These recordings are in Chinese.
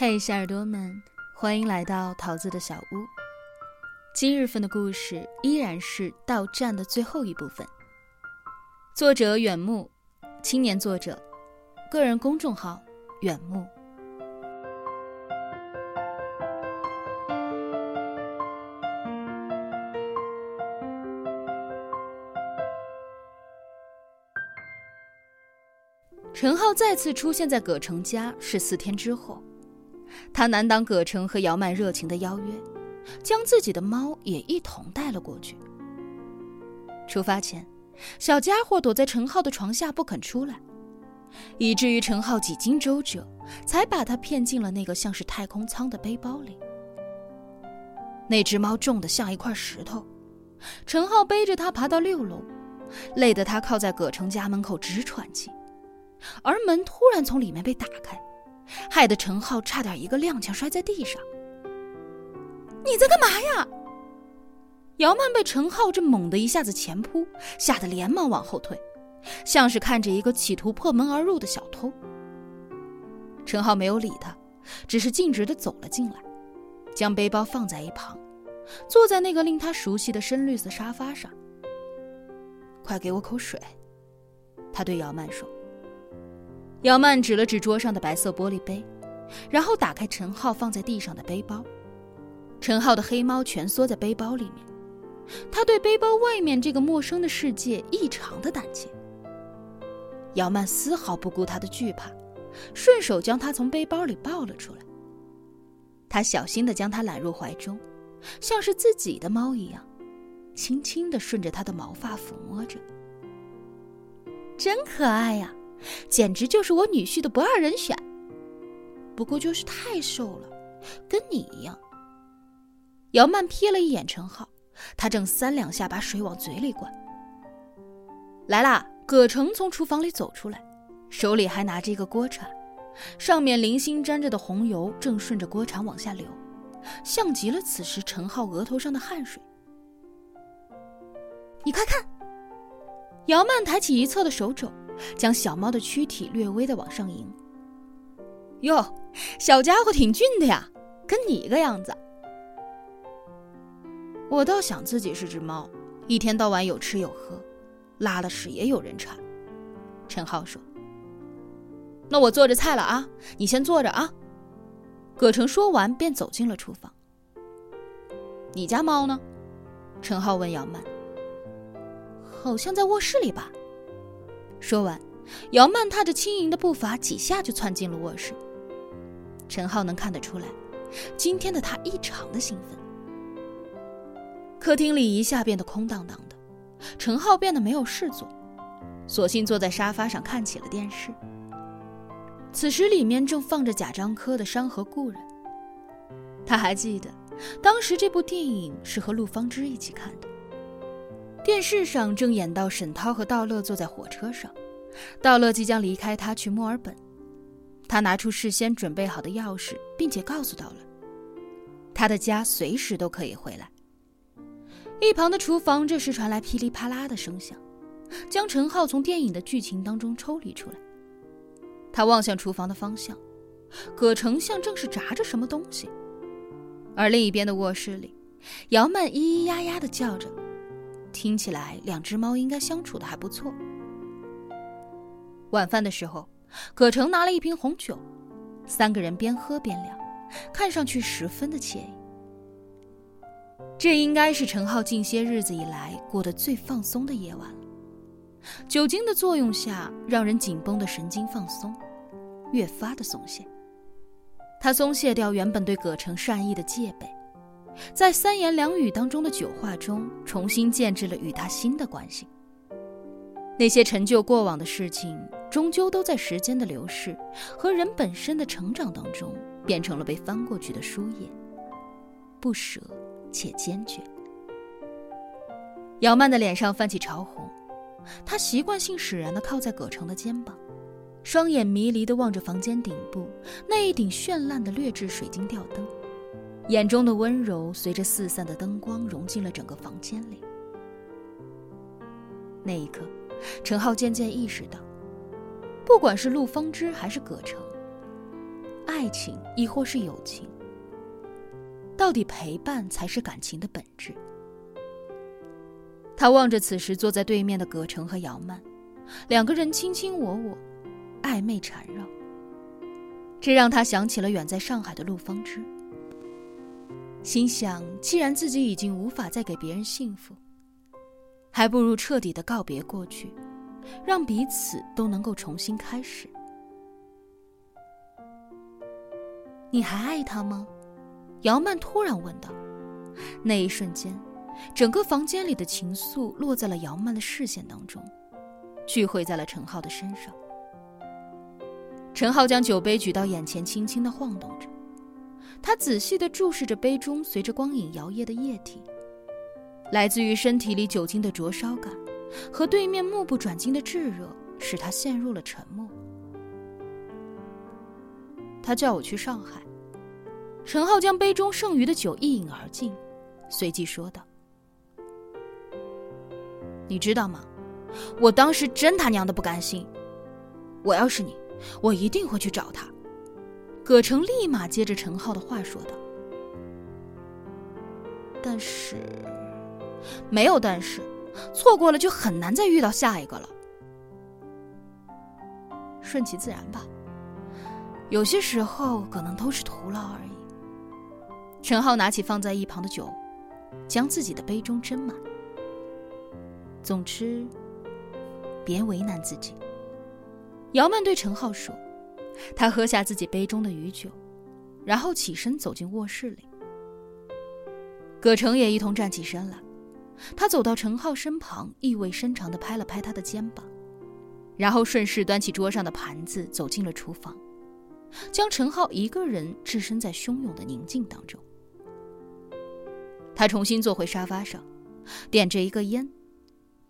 嘿，小耳朵们，欢迎来到桃子的小屋。今日份的故事依然是到站的最后一部分。作者远木，青年作者，个人公众号远木。陈浩再次出现在葛城家是四天之后，他难挡葛城和姚曼热情的邀约，将自己的猫也一同带了过去。出发前，小家伙躲在陈浩的床下不肯出来，以至于陈浩几经周折，才把他骗进了那个像是太空舱的背包里。那只猫重得像一块石头，陈浩背着它爬到六楼，累得他靠在葛城家门口直喘气。而门突然从里面被打开，害得陈浩差点一个踉跄摔在地上。你在干嘛呀？姚曼被陈浩这猛的一下子前扑，吓得连忙往后退，像是看着一个企图破门而入的小偷。陈浩没有理他，只是径直的走了进来，将背包放在一旁，坐在那个令他熟悉的深绿色沙发上。快给我口水，他对姚曼说。姚曼指了指桌上的白色玻璃杯，然后打开陈浩放在地上的背包。陈浩的黑猫蜷缩在背包里面，他对背包外面这个陌生的世界异常的胆怯。姚曼丝毫不顾他的惧怕，顺手将他从背包里抱了出来。他小心的将他揽入怀中，像是自己的猫一样，轻轻的顺着他的毛发抚摸着。真可爱呀！简直就是我女婿的不二人选，不过就是太瘦了，跟你一样。姚曼瞥了一眼陈浩，他正三两下把水往嘴里灌。来啦！葛城从厨房里走出来，手里还拿着一个锅铲，上面零星沾着的红油正顺着锅铲往下流，像极了此时陈浩额头上的汗水。你快看！姚曼抬起一侧的手肘。将小猫的躯体略微的往上迎。哟，小家伙挺俊的呀，跟你一个样子。我倒想自己是只猫，一天到晚有吃有喝，拉了屎也有人铲。陈浩说：“那我做着菜了啊，你先坐着啊。”葛城说完便走进了厨房。你家猫呢？陈浩问姚曼。好像在卧室里吧。说完，姚曼踏着轻盈的步伐，几下就窜进了卧室。陈浩能看得出来，今天的他异常的兴奋。客厅里一下变得空荡荡的，陈浩变得没有事做，索性坐在沙发上看起了电视。此时里面正放着贾樟柯的《山河故人》，他还记得，当时这部电影是和陆芳芝一起看的。电视上正演到沈涛和道乐坐在火车上，道乐即将离开他去墨尔本。他拿出事先准备好的钥匙，并且告诉道乐，他的家随时都可以回来。一旁的厨房这时传来噼里啪啦的声响，将陈浩从电影的剧情当中抽离出来。他望向厨房的方向，葛丞相正是炸着什么东西，而另一边的卧室里，姚曼咿咿呀呀的叫着。听起来，两只猫应该相处的还不错。晚饭的时候，葛城拿了一瓶红酒，三个人边喝边聊，看上去十分的惬意。这应该是陈浩近些日子以来过得最放松的夜晚了。酒精的作用下，让人紧绷的神经放松，越发的松懈。他松懈掉原本对葛城善意的戒备。在三言两语当中的酒话中，重新建制了与他新的关系。那些陈旧过往的事情，终究都在时间的流逝和人本身的成长当中，变成了被翻过去的书页，不舍且坚决。姚曼的脸上泛起潮红，她习惯性使然地靠在葛城的肩膀，双眼迷离地望着房间顶部那一顶绚烂的劣质水晶吊灯。眼中的温柔随着四散的灯光融进了整个房间里。那一刻，陈浩渐渐意识到，不管是陆芳之还是葛城，爱情，亦或是友情？到底陪伴才是感情的本质。他望着此时坐在对面的葛城和姚曼，两个人卿卿我我，暧昧缠绕。这让他想起了远在上海的陆芳芝，心想：既然自己已经无法再给别人幸福，还不如彻底的告别过去，让彼此都能够重新开始。你还爱他吗？姚曼突然问道。那一瞬间，整个房间里的情愫落在了姚曼的视线当中，聚会在了陈浩的身上。陈浩将酒杯举到眼前，轻轻的晃动着。他仔细的注视着杯中随着光影摇曳的液体，来自于身体里酒精的灼烧感，和对面目不转睛的炙热，使他陷入了沉默。他叫我去上海。陈浩将杯中剩余的酒一饮而尽，随即说道：“你知道吗？我当时真他娘的不甘心。我要是你。”我一定会去找他。葛城立马接着陈浩的话说道：“但是，没有但是，错过了就很难再遇到下一个了。顺其自然吧。有些时候可能都是徒劳而已。”陈浩拿起放在一旁的酒，将自己的杯中斟满。总之，别为难自己。姚曼对陈浩说：“他喝下自己杯中的余酒，然后起身走进卧室里。葛城也一同站起身来，他走到陈浩身旁，意味深长地拍了拍他的肩膀，然后顺势端起桌上的盘子，走进了厨房，将陈浩一个人置身在汹涌的宁静当中。他重新坐回沙发上，点着一个烟。”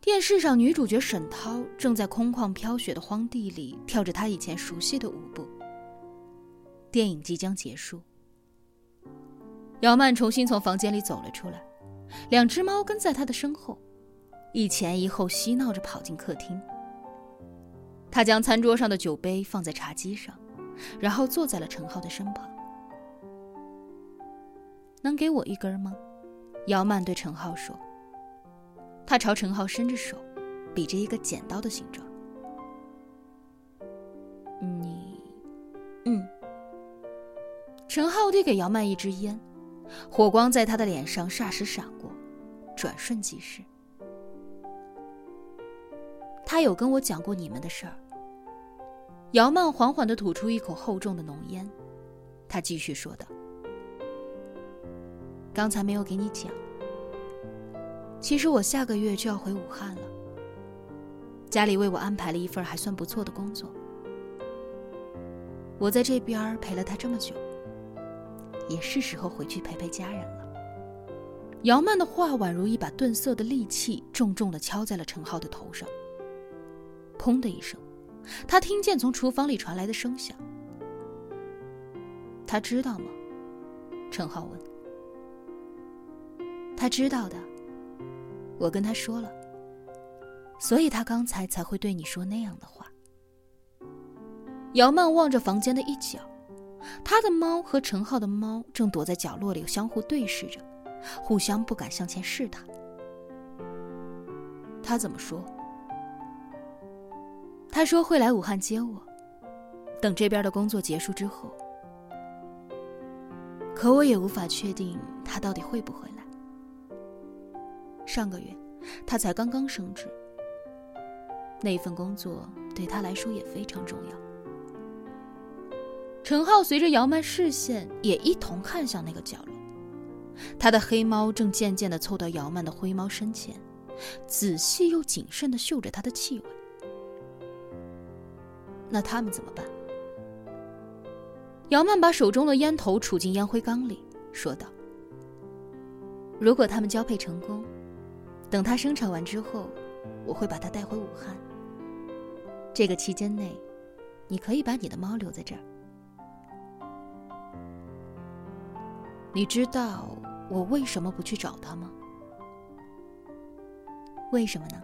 电视上，女主角沈涛正在空旷飘雪的荒地里跳着她以前熟悉的舞步。电影即将结束，姚曼重新从房间里走了出来，两只猫跟在她的身后，一前一后嬉闹着跑进客厅。她将餐桌上的酒杯放在茶几上，然后坐在了陈浩的身旁。能给我一根吗？姚曼对陈浩说。他朝陈浩伸着手，比着一个剪刀的形状。你，嗯。陈浩递给姚曼一支烟，火光在他的脸上霎时闪过，转瞬即逝。他有跟我讲过你们的事儿。姚曼缓缓的吐出一口厚重的浓烟，他继续说道：“刚才没有给你讲。”其实我下个月就要回武汉了，家里为我安排了一份还算不错的工作。我在这边陪了他这么久，也是时候回去陪陪家人了。姚曼的话宛如一把钝色的利器，重重的敲在了陈浩的头上。砰的一声，他听见从厨房里传来的声响。他知道吗？陈浩问。他知道的。我跟他说了，所以他刚才才会对你说那样的话。姚曼望着房间的一角，他的猫和陈浩的猫正躲在角落里相互对视着，互相不敢向前试探。他怎么说？他说会来武汉接我，等这边的工作结束之后。可我也无法确定他到底会不会来。上个月，他才刚刚升职，那份工作对他来说也非常重要。陈浩随着姚曼视线也一同看向那个角落，他的黑猫正渐渐地凑到姚曼的灰猫身前，仔细又谨慎地嗅着它的气味。那他们怎么办？姚曼把手中的烟头杵进烟灰缸里，说道：“如果他们交配成功。”等它生产完之后，我会把它带回武汉。这个期间内，你可以把你的猫留在这儿。你知道我为什么不去找它吗？为什么呢？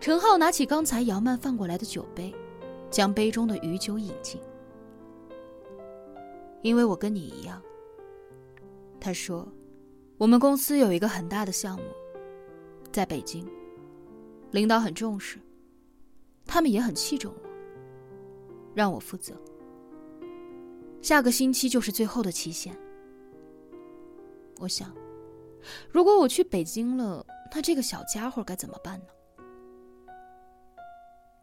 陈浩拿起刚才姚曼放过来的酒杯，将杯中的余酒饮尽。因为我跟你一样。他说，我们公司有一个很大的项目，在北京，领导很重视，他们也很器重我，让我负责。下个星期就是最后的期限。我想，如果我去北京了，那这个小家伙该怎么办呢？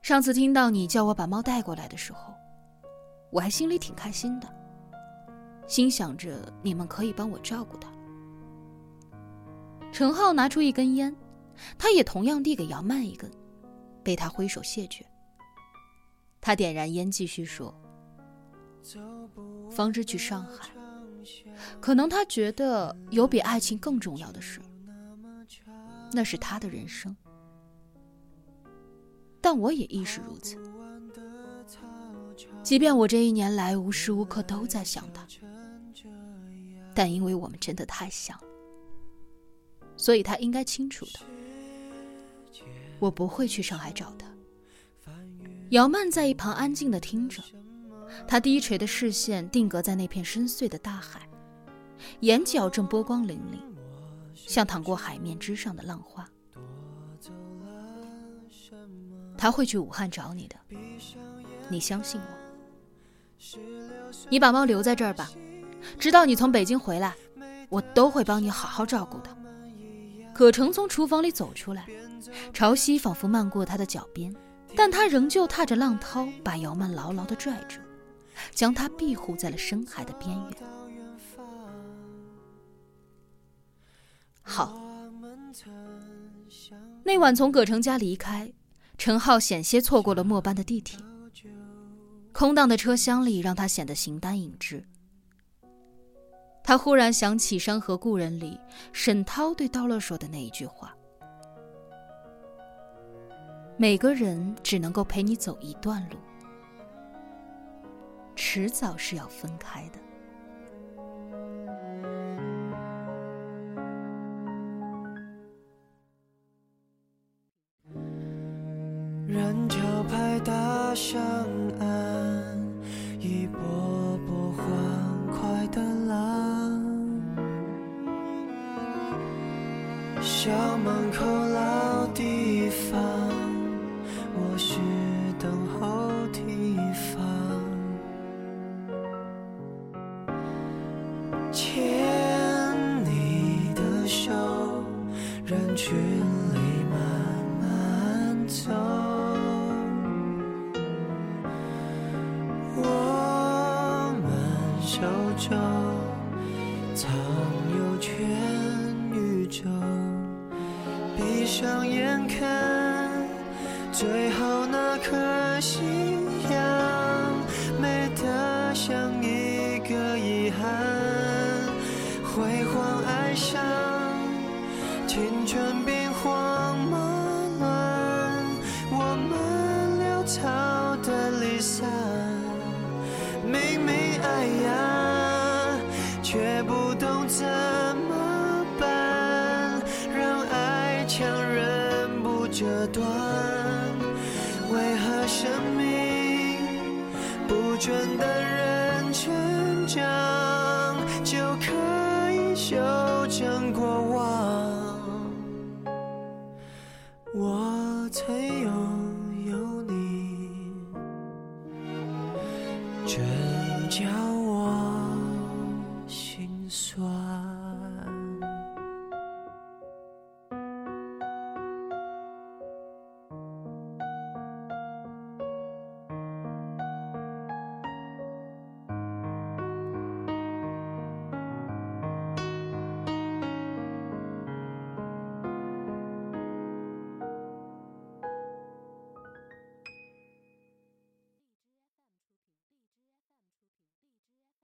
上次听到你叫我把猫带过来的时候，我还心里挺开心的，心想着你们可以帮我照顾它。陈浩拿出一根烟，他也同样递给姚曼一根，被他挥手谢绝。他点燃烟，继续说：“方知去上海，可能他觉得有比爱情更重要的事，那是他的人生。”但我也亦是如此。即便我这一年来无时无刻都在想他，但因为我们真的太像了，所以他应该清楚的。我不会去上海找他。姚曼在一旁安静的听着，她低垂的视线定格在那片深邃的大海，眼角正波光粼粼，像淌过海面之上的浪花。他会去武汉找你的，你相信我。你把猫留在这儿吧，直到你从北京回来，我都会帮你好好照顾的。葛成从厨房里走出来，潮汐仿佛漫过他的脚边，但他仍旧踏着浪涛，把姚曼牢牢地拽住，将她庇护在了深海的边缘。好，那晚从葛成家离开。陈浩险些错过了末班的地铁，空荡的车厢里让他显得形单影只。他忽然想起《山河故人》里沈涛对刀乐说的那一句话：“每个人只能够陪你走一段路，迟早是要分开的。”最后那颗夕阳，美得像一个遗憾，辉煌哀伤，青春兵荒马乱，我们潦草的离散，明明爱呀。却不懂怎么办，让爱强忍不折断。为何生命不倦的人成长，